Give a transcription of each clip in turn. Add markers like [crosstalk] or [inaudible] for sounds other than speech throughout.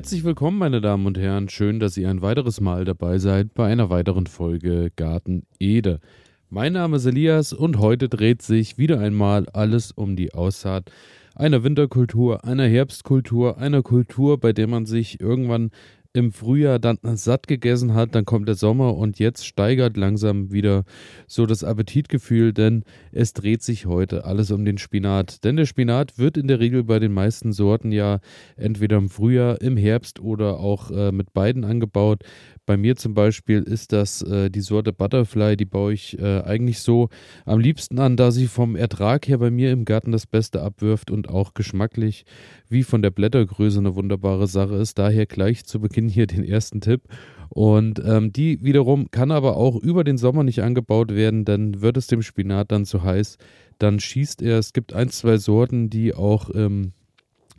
Herzlich willkommen, meine Damen und Herren. Schön, dass ihr ein weiteres Mal dabei seid bei einer weiteren Folge Garten Ede. Mein Name ist Elias und heute dreht sich wieder einmal alles um die Aussaat einer Winterkultur, einer Herbstkultur, einer Kultur, bei der man sich irgendwann im Frühjahr dann satt gegessen hat, dann kommt der Sommer und jetzt steigert langsam wieder so das Appetitgefühl, denn es dreht sich heute alles um den Spinat. Denn der Spinat wird in der Regel bei den meisten Sorten ja entweder im Frühjahr, im Herbst oder auch äh, mit beiden angebaut. Bei mir zum Beispiel ist das äh, die Sorte Butterfly, die baue ich äh, eigentlich so am liebsten an, da sie vom Ertrag her bei mir im Garten das Beste abwirft und auch geschmacklich wie von der Blättergröße eine wunderbare Sache ist. Daher gleich zu Beginn hier den ersten Tipp. Und ähm, die wiederum kann aber auch über den Sommer nicht angebaut werden, dann wird es dem Spinat dann zu heiß. Dann schießt er. Es gibt ein, zwei Sorten, die auch ähm,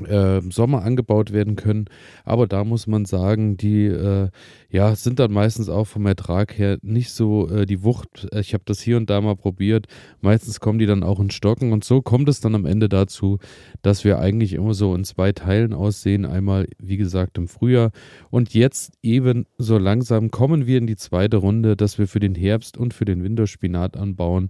äh, Sommer angebaut werden können. Aber da muss man sagen, die äh, ja, sind dann meistens auch vom Ertrag her nicht so äh, die Wucht. Ich habe das hier und da mal probiert. Meistens kommen die dann auch in Stocken und so kommt es dann am Ende dazu, dass wir eigentlich immer so in zwei Teilen aussehen. Einmal, wie gesagt, im Frühjahr und jetzt eben so langsam kommen wir in die zweite Runde, dass wir für den Herbst und für den Winter Spinat anbauen.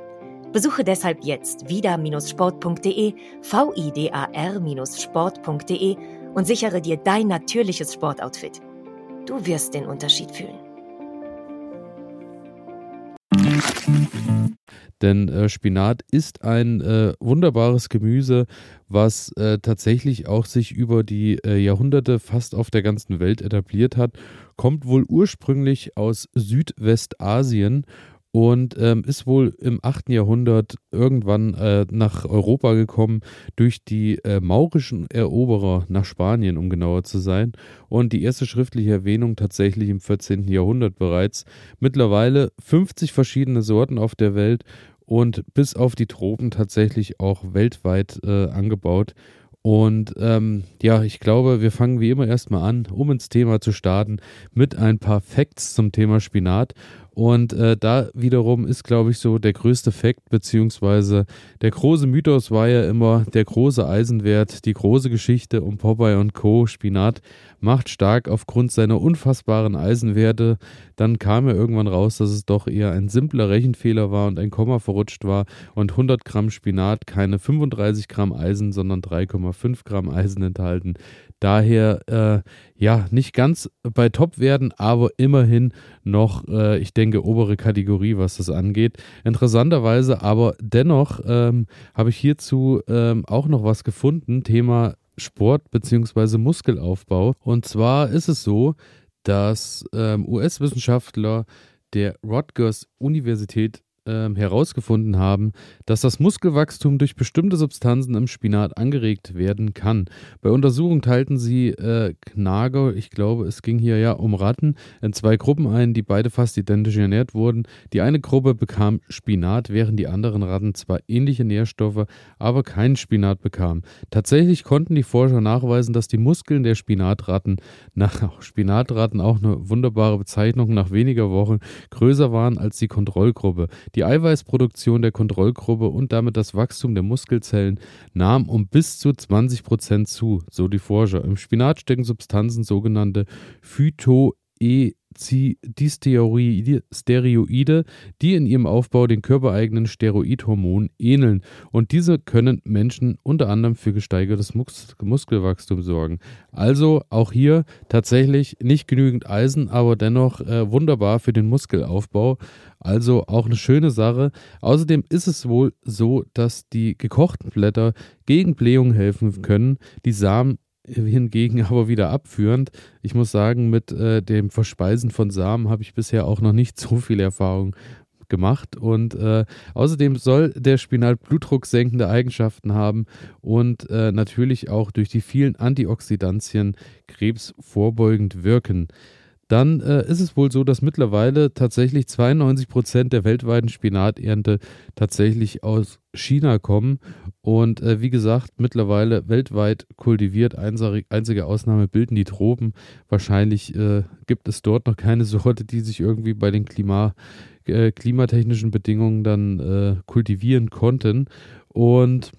Besuche deshalb jetzt vida-sport.de, vidar-sport.de und sichere dir dein natürliches Sportoutfit. Du wirst den Unterschied fühlen. Denn äh, Spinat ist ein äh, wunderbares Gemüse, was äh, tatsächlich auch sich über die äh, Jahrhunderte fast auf der ganzen Welt etabliert hat, kommt wohl ursprünglich aus Südwestasien und ähm, ist wohl im 8. Jahrhundert irgendwann äh, nach Europa gekommen durch die äh, maurischen Eroberer nach Spanien, um genauer zu sein. Und die erste schriftliche Erwähnung tatsächlich im 14. Jahrhundert bereits. Mittlerweile 50 verschiedene Sorten auf der Welt und bis auf die Tropen tatsächlich auch weltweit äh, angebaut. Und ähm, ja, ich glaube, wir fangen wie immer erstmal an, um ins Thema zu starten, mit ein paar Facts zum Thema Spinat. Und äh, da wiederum ist, glaube ich, so der größte Fakt, beziehungsweise der große Mythos war ja immer der große Eisenwert, die große Geschichte um Popeye und Co. Spinat macht stark aufgrund seiner unfassbaren Eisenwerte. Dann kam ja irgendwann raus, dass es doch eher ein simpler Rechenfehler war und ein Komma verrutscht war und 100 Gramm Spinat keine 35 Gramm Eisen, sondern 3,5 Gramm Eisen enthalten. Daher, äh, ja, nicht ganz bei Top werden, aber immerhin noch, äh, ich denke, obere Kategorie, was das angeht. Interessanterweise aber dennoch ähm, habe ich hierzu ähm, auch noch was gefunden, Thema Sport bzw. Muskelaufbau. Und zwar ist es so, dass ähm, US-Wissenschaftler der Rutgers Universität ähm, herausgefunden haben, dass das Muskelwachstum durch bestimmte Substanzen im Spinat angeregt werden kann. Bei Untersuchungen teilten sie äh, Knager, ich glaube, es ging hier ja um Ratten, in zwei Gruppen ein, die beide fast identisch ernährt wurden. Die eine Gruppe bekam Spinat, während die anderen Ratten zwar ähnliche Nährstoffe, aber keinen Spinat bekamen. Tatsächlich konnten die Forscher nachweisen, dass die Muskeln der Spinatratten, [laughs] nach Spinatratten auch eine wunderbare Bezeichnung, nach weniger Wochen größer waren als die Kontrollgruppe. Die Eiweißproduktion der Kontrollgruppe und damit das Wachstum der Muskelzellen nahm um bis zu 20 Prozent zu, so die Forscher. Im Spinat stecken Substanzen, sogenannte Phyto- die Steroide, die in ihrem Aufbau den körpereigenen Steroidhormonen ähneln. Und diese können Menschen unter anderem für gesteigertes Mus Muskelwachstum sorgen. Also auch hier tatsächlich nicht genügend Eisen, aber dennoch äh, wunderbar für den Muskelaufbau. Also auch eine schöne Sache. Außerdem ist es wohl so, dass die gekochten Blätter gegen Blähungen helfen können. Die Samen hingegen [laughs] aber wieder abführend. Ich muss sagen, mit äh, dem Verspeisen von Samen habe ich bisher auch noch nicht [laughs] so viel Erfahrung gemacht. Und äh, außerdem soll der Spinat blutdrucksenkende Eigenschaften haben und äh, natürlich auch durch die vielen Antioxidantien krebsvorbeugend wirken dann äh, ist es wohl so, dass mittlerweile tatsächlich 92 Prozent der weltweiten Spinaternte tatsächlich aus China kommen. Und äh, wie gesagt, mittlerweile weltweit kultiviert. Einzige Ausnahme bilden die Tropen. Wahrscheinlich äh, gibt es dort noch keine [laughs] Sorte, die sich irgendwie bei den Klima, äh, klimatechnischen Bedingungen dann äh, kultivieren konnten. Und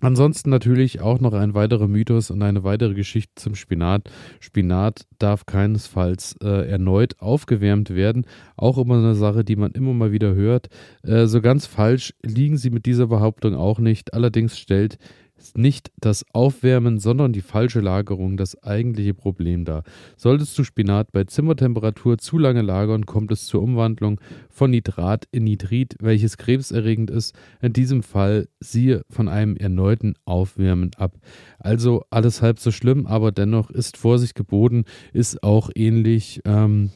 Ansonsten natürlich auch noch ein weiterer Mythos und eine weitere Geschichte zum Spinat. Spinat darf keinesfalls äh, erneut aufgewärmt werden. Auch immer eine Sache, die man immer mal wieder hört. Äh, so ganz falsch liegen sie mit dieser Behauptung auch nicht. Allerdings stellt ist nicht das Aufwärmen, sondern die falsche Lagerung das eigentliche Problem dar. Solltest du Spinat bei Zimmertemperatur zu lange lagern, kommt es zur Umwandlung von Nitrat in Nitrit, welches krebserregend ist. In diesem Fall siehe von einem erneuten Aufwärmen ab. Also alles halb so schlimm, aber dennoch ist Vorsicht geboten, ist auch ähnlich ähm,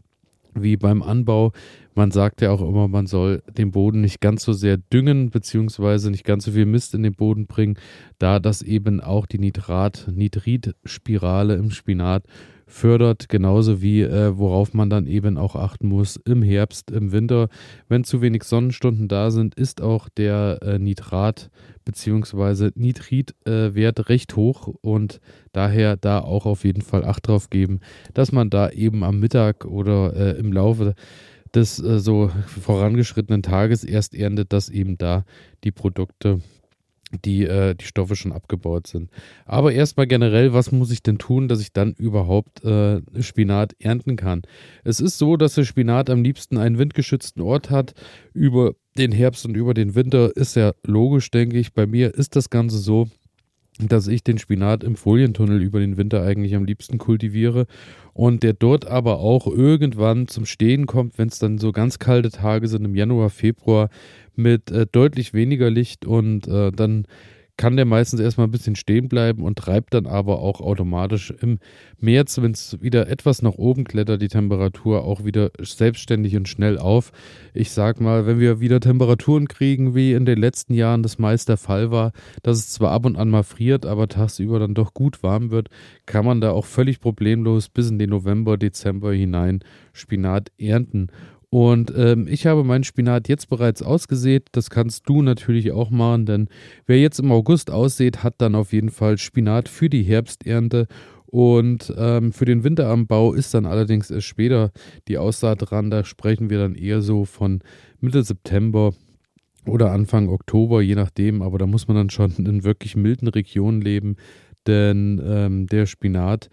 wie beim Anbau. Man sagt ja auch immer, man soll den Boden nicht ganz so sehr düngen, beziehungsweise nicht ganz so viel Mist in den Boden bringen, da das eben auch die Nitrat-Nitrit-Spirale im Spinat fördert, genauso wie äh, worauf man dann eben auch achten muss im Herbst, im Winter. Wenn zu wenig Sonnenstunden da sind, ist auch der äh, Nitrat- bzw. Nitritwert äh, recht hoch und daher da auch auf jeden Fall Acht drauf geben, dass man da eben am Mittag oder äh, im Laufe des äh, so vorangeschrittenen Tages erst erntet, dass eben da die Produkte die, äh, die Stoffe schon abgebaut sind. Aber erstmal generell, was muss ich denn tun, dass ich dann überhaupt äh, Spinat ernten kann? Es ist so, dass der Spinat am liebsten einen windgeschützten Ort hat. Über den Herbst und über den Winter ist ja logisch, denke ich. Bei mir ist das Ganze so, dass ich den Spinat im Folientunnel über den Winter eigentlich am liebsten kultiviere und der dort aber auch irgendwann zum Stehen kommt, wenn es dann so ganz kalte Tage sind im Januar, Februar mit äh, deutlich weniger Licht und äh, dann kann der meistens erstmal ein bisschen stehen bleiben und treibt dann aber auch automatisch im März, wenn es wieder etwas nach oben klettert, die Temperatur auch wieder selbstständig und schnell auf. Ich sag mal, wenn wir wieder Temperaturen kriegen, wie in den letzten Jahren das meist der Fall war, dass es zwar ab und an mal friert, aber tagsüber dann doch gut warm wird, kann man da auch völlig problemlos bis in den November, Dezember hinein Spinat ernten. Und ähm, ich habe meinen Spinat jetzt bereits ausgesät. Das kannst du natürlich auch machen, denn wer jetzt im August aussät, hat dann auf jeden Fall Spinat für die Herbsternte. Und ähm, für den Winteranbau ist dann allerdings erst später die Aussaat dran. Da sprechen wir dann eher so von Mitte September oder Anfang Oktober, je nachdem. Aber da muss man dann schon in wirklich milden Regionen leben, denn ähm, der Spinat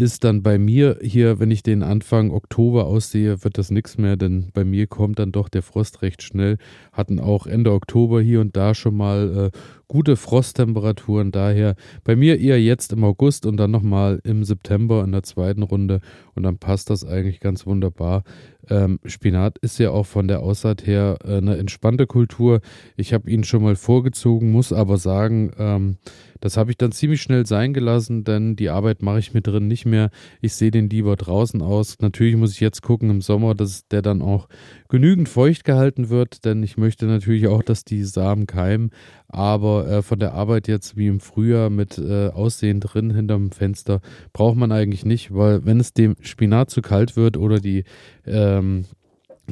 ist dann bei mir hier, wenn ich den Anfang Oktober aussehe, wird das nichts mehr, denn bei mir kommt dann doch der Frost recht schnell. Hatten auch Ende Oktober hier und da schon mal äh, gute Frosttemperaturen. Daher bei mir eher jetzt im August und dann nochmal im September in der zweiten Runde und dann passt das eigentlich ganz wunderbar. Ähm, Spinat ist ja auch von der Aussaat her äh, eine entspannte Kultur. Ich habe ihn schon mal vorgezogen, muss aber sagen, ähm, das habe ich dann ziemlich schnell sein gelassen, denn die Arbeit mache ich mir drin nicht mehr. Ich sehe den lieber draußen aus. Natürlich muss ich jetzt gucken im Sommer, dass der dann auch genügend feucht gehalten wird, denn ich möchte natürlich auch, dass die Samen keimen. Aber äh, von der Arbeit jetzt wie im Frühjahr mit äh, Aussehen drin hinterm Fenster braucht man eigentlich nicht, weil wenn es dem Spinat zu kalt wird oder die ähm,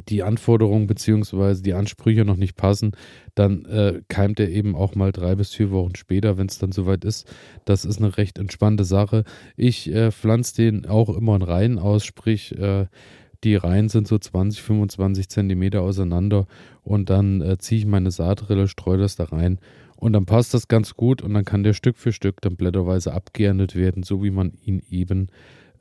die Anforderungen bzw. die Ansprüche noch nicht passen, dann äh, keimt er eben auch mal drei bis vier Wochen später, wenn es dann soweit ist. Das ist eine recht entspannte Sache. Ich äh, pflanze den auch immer in Reihen aus, sprich, äh, die Reihen sind so 20, 25 Zentimeter auseinander und dann äh, ziehe ich meine Saatrille, streue das da rein und dann passt das ganz gut und dann kann der Stück für Stück dann blätterweise abgeerntet werden, so wie man ihn eben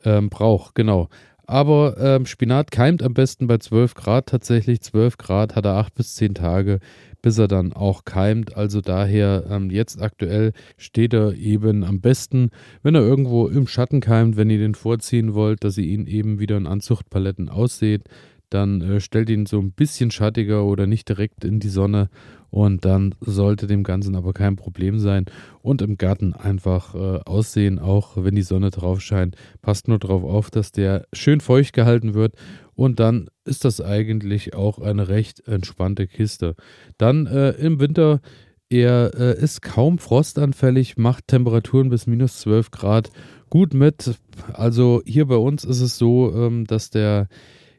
ähm, braucht. Genau. Aber ähm, Spinat keimt am besten bei 12 Grad tatsächlich. 12 Grad hat er 8 bis 10 Tage, bis er dann auch keimt. Also daher ähm, jetzt aktuell steht er eben am besten, wenn er irgendwo im Schatten keimt, wenn ihr den vorziehen wollt, dass ihr ihn eben wieder in Anzuchtpaletten ausseht. Dann äh, stellt ihn so ein bisschen schattiger oder nicht direkt in die Sonne und dann sollte dem Ganzen aber kein Problem sein. Und im Garten einfach äh, aussehen, auch wenn die Sonne drauf scheint. Passt nur darauf auf, dass der schön feucht gehalten wird Und dann ist das eigentlich auch eine recht entspannte Kiste. Dann äh, im Winter, er äh, ist kaum frostanfällig, macht Temperaturen bis minus 12 Grad gut mit. Also hier bei uns ist es so, ähm, dass der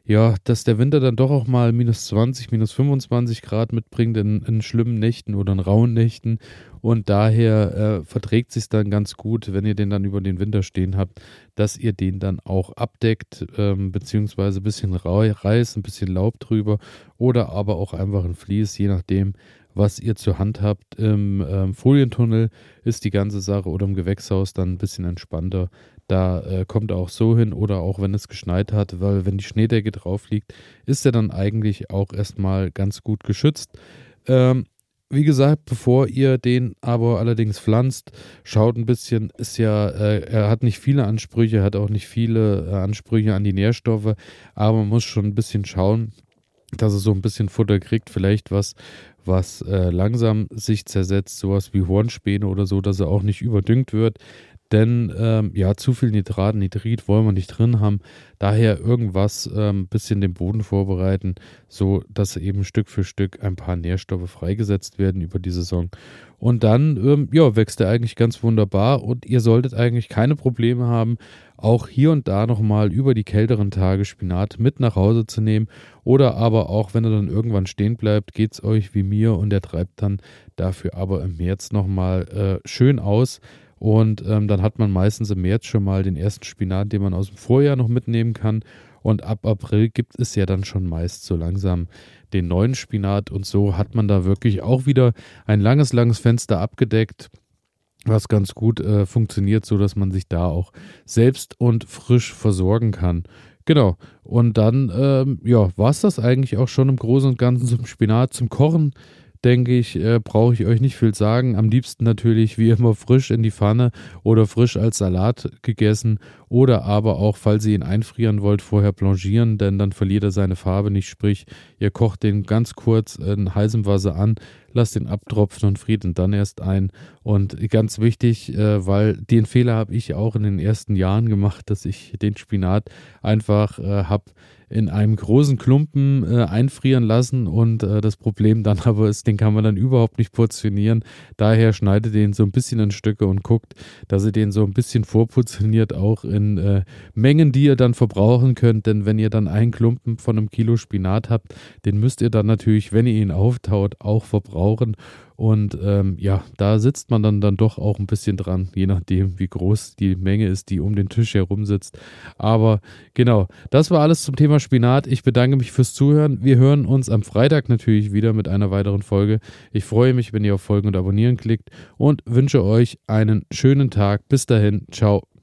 ja, dass der Winter dann doch auch mal minus 20, minus 25 Grad mitbringt in, in schlimmen Nächten oder in rauen Nächten. Und daher äh, verträgt sich dann ganz gut, wenn ihr den dann über den Winter stehen habt, dass ihr den dann auch abdeckt, ähm, beziehungsweise ein bisschen Reis, ein bisschen Laub drüber oder aber auch einfach ein Vlies, je nachdem, was ihr zur Hand habt. Im ähm, Folientunnel ist die ganze Sache oder im Gewächshaus dann ein bisschen entspannter. Da äh, kommt er auch so hin oder auch wenn es geschneit hat, weil wenn die Schneedecke drauf liegt, ist er dann eigentlich auch erstmal ganz gut geschützt. Ähm, wie gesagt, bevor ihr den aber allerdings pflanzt, schaut ein bisschen, ist ja, äh, er hat nicht viele Ansprüche, hat auch nicht viele äh, Ansprüche an die Nährstoffe, aber man muss schon ein bisschen schauen, dass er so ein bisschen Futter kriegt, vielleicht was, was äh, langsam sich zersetzt, sowas wie Hornspäne oder so, dass er auch nicht überdüngt wird. Denn ähm, ja, zu viel Nitrat, Nitrit wollen wir nicht drin haben. Daher irgendwas ein ähm, bisschen den Boden vorbereiten, so dass eben Stück für Stück ein paar Nährstoffe freigesetzt werden über die Saison. Und dann ähm, ja, wächst er eigentlich ganz wunderbar und ihr solltet eigentlich keine Probleme haben, auch hier und da nochmal über die kälteren Tage Spinat mit nach Hause zu nehmen. Oder aber auch, wenn er dann irgendwann stehen bleibt, geht es euch wie mir und er treibt dann dafür aber im März nochmal äh, schön aus und ähm, dann hat man meistens im März schon mal den ersten Spinat, den man aus dem Vorjahr noch mitnehmen kann. Und ab April gibt es ja dann schon meist so langsam den neuen Spinat. Und so hat man da wirklich auch wieder ein langes, langes Fenster abgedeckt, was ganz gut äh, funktioniert, so dass man sich da auch selbst und frisch versorgen kann. Genau. Und dann, ähm, ja, war es das eigentlich auch schon im Großen und Ganzen zum Spinat, zum Kochen denke ich, äh, brauche ich euch nicht viel sagen. Am liebsten natürlich wie immer frisch in die Pfanne oder frisch als Salat gegessen oder aber auch, falls ihr ihn einfrieren wollt, vorher blanchieren, denn dann verliert er seine Farbe nicht. Sprich, ihr kocht den ganz kurz in heißem Wasser an, lasst ihn abtropfen und friert ihn dann erst ein. Und ganz wichtig, äh, weil den Fehler habe ich auch in den ersten Jahren gemacht, dass ich den Spinat einfach äh, habe in einem großen Klumpen äh, einfrieren lassen und äh, das Problem dann [laughs] aber ist, den kann man dann überhaupt nicht portionieren. Daher schneidet den so ein bisschen in Stücke und guckt, dass ihr den so ein bisschen vorportioniert, auch in äh, Mengen, die ihr dann verbrauchen könnt. Denn wenn ihr dann einen Klumpen von einem Kilo Spinat habt, den müsst ihr dann natürlich, wenn ihr ihn auftaut, auch verbrauchen. Und ähm, ja, da sitzt man dann, dann doch auch ein bisschen dran, je nachdem, wie groß die Menge ist, die um den Tisch herum sitzt. Aber genau, das war alles zum Thema Spinat. Ich bedanke mich fürs Zuhören. Wir hören uns am Freitag natürlich wieder mit einer weiteren Folge. Ich freue mich, wenn ihr auf Folgen und Abonnieren klickt und wünsche euch einen schönen Tag. Bis dahin, ciao.